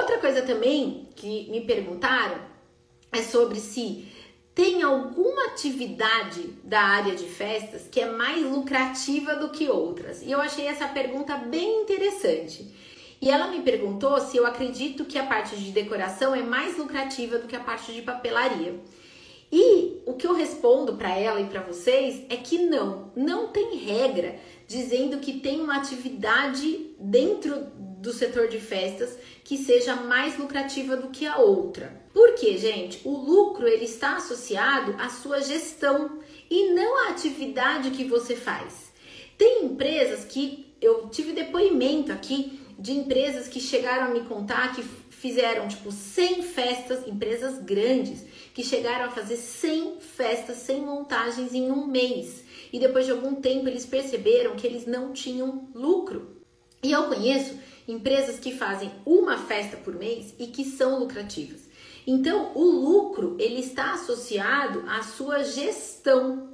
Outra coisa também que me perguntaram é sobre se tem alguma atividade da área de festas que é mais lucrativa do que outras. E eu achei essa pergunta bem interessante. E ela me perguntou se eu acredito que a parte de decoração é mais lucrativa do que a parte de papelaria. E o que eu respondo para ela e para vocês é que não, não tem regra dizendo que tem uma atividade dentro do setor de festas que seja mais lucrativa do que a outra. Por quê, gente? O lucro ele está associado à sua gestão e não à atividade que você faz. Tem empresas que eu tive depoimento aqui de empresas que chegaram a me contar que fizeram tipo 100 festas, empresas grandes, que chegaram a fazer 100 festas, 100 montagens em um mês. E depois de algum tempo eles perceberam que eles não tinham lucro. E eu conheço empresas que fazem uma festa por mês e que são lucrativas. Então, o lucro ele está associado à sua gestão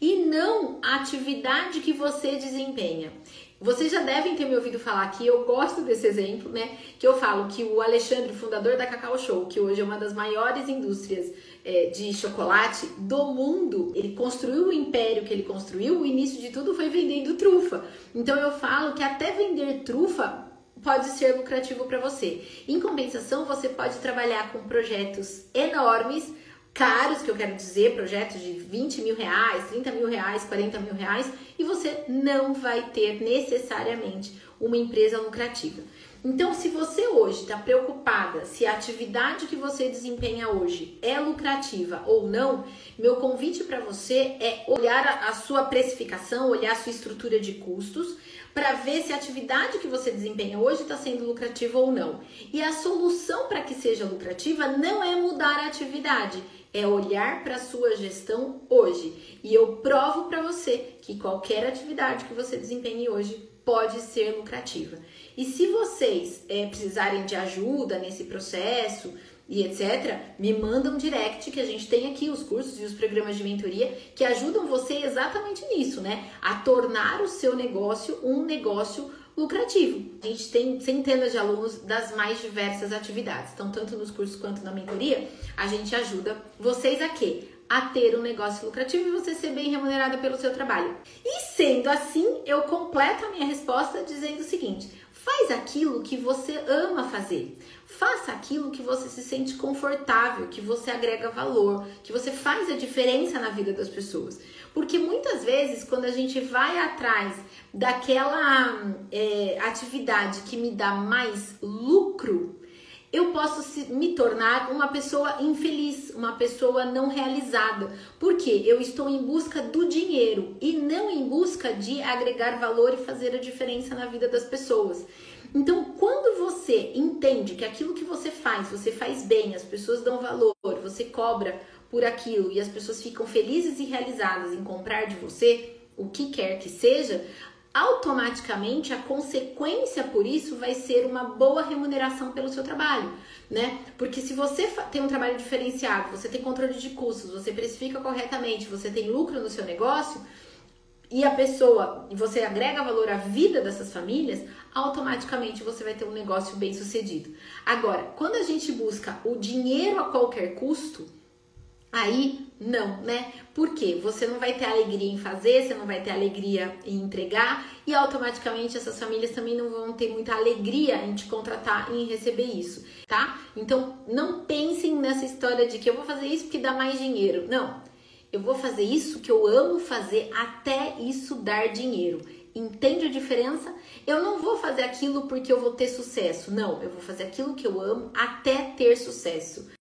e não à atividade que você desempenha. Vocês já devem ter me ouvido falar que eu gosto desse exemplo, né? Que eu falo que o Alexandre, fundador da Cacau Show, que hoje é uma das maiores indústrias é, de chocolate do mundo, ele construiu o império que ele construiu, o início de tudo foi vendendo trufa. Então eu falo que até vender trufa pode ser lucrativo para você. Em compensação, você pode trabalhar com projetos enormes caros, que eu quero dizer, projetos de 20 mil reais, 30 mil reais, 40 mil reais, e você não vai ter necessariamente uma empresa lucrativa. Então, se você hoje está preocupada se a atividade que você desempenha hoje é lucrativa ou não, meu convite para você é olhar a sua precificação, olhar a sua estrutura de custos, para ver se a atividade que você desempenha hoje está sendo lucrativa ou não. E a solução para que seja lucrativa não é mudar a atividade, é olhar para a sua gestão hoje. E eu provo para você que qualquer atividade que você desempenhe hoje pode ser lucrativa. E se vocês é, precisarem de ajuda nesse processo e etc., me mandam um direct que a gente tem aqui os cursos e os programas de mentoria que ajudam você exatamente nisso, né? A tornar o seu negócio um negócio lucrativo. A gente tem centenas de alunos das mais diversas atividades. Então, tanto nos cursos quanto na mentoria, a gente ajuda vocês a quê? A ter um negócio lucrativo e você ser bem remunerada pelo seu trabalho. E sendo assim, eu completo a minha resposta dizendo o seguinte: faz aquilo que você ama fazer. Faça aquilo que você se sente confortável, que você agrega valor, que você faz a diferença na vida das pessoas. Porque muitas vezes, quando a gente vai atrás daquela é, atividade que me dá mais lucro, eu posso me tornar uma pessoa infeliz, uma pessoa não realizada, porque eu estou em busca do dinheiro e não em busca de agregar valor e fazer a diferença na vida das pessoas. Então, quando você entende que aquilo que você faz, você faz bem, as pessoas dão valor, você cobra por aquilo e as pessoas ficam felizes e realizadas em comprar de você, o que quer que seja, automaticamente a consequência por isso vai ser uma boa remuneração pelo seu trabalho, né? Porque se você tem um trabalho diferenciado, você tem controle de custos, você precifica corretamente, você tem lucro no seu negócio, e a pessoa, e você agrega valor à vida dessas famílias, automaticamente você vai ter um negócio bem sucedido. Agora, quando a gente busca o dinheiro a qualquer custo, Aí não, né? Porque você não vai ter alegria em fazer, você não vai ter alegria em entregar e automaticamente essas famílias também não vão ter muita alegria em te contratar e em receber isso, tá? Então não pensem nessa história de que eu vou fazer isso porque dá mais dinheiro. Não. Eu vou fazer isso que eu amo fazer até isso dar dinheiro. Entende a diferença? Eu não vou fazer aquilo porque eu vou ter sucesso. Não, eu vou fazer aquilo que eu amo até ter sucesso.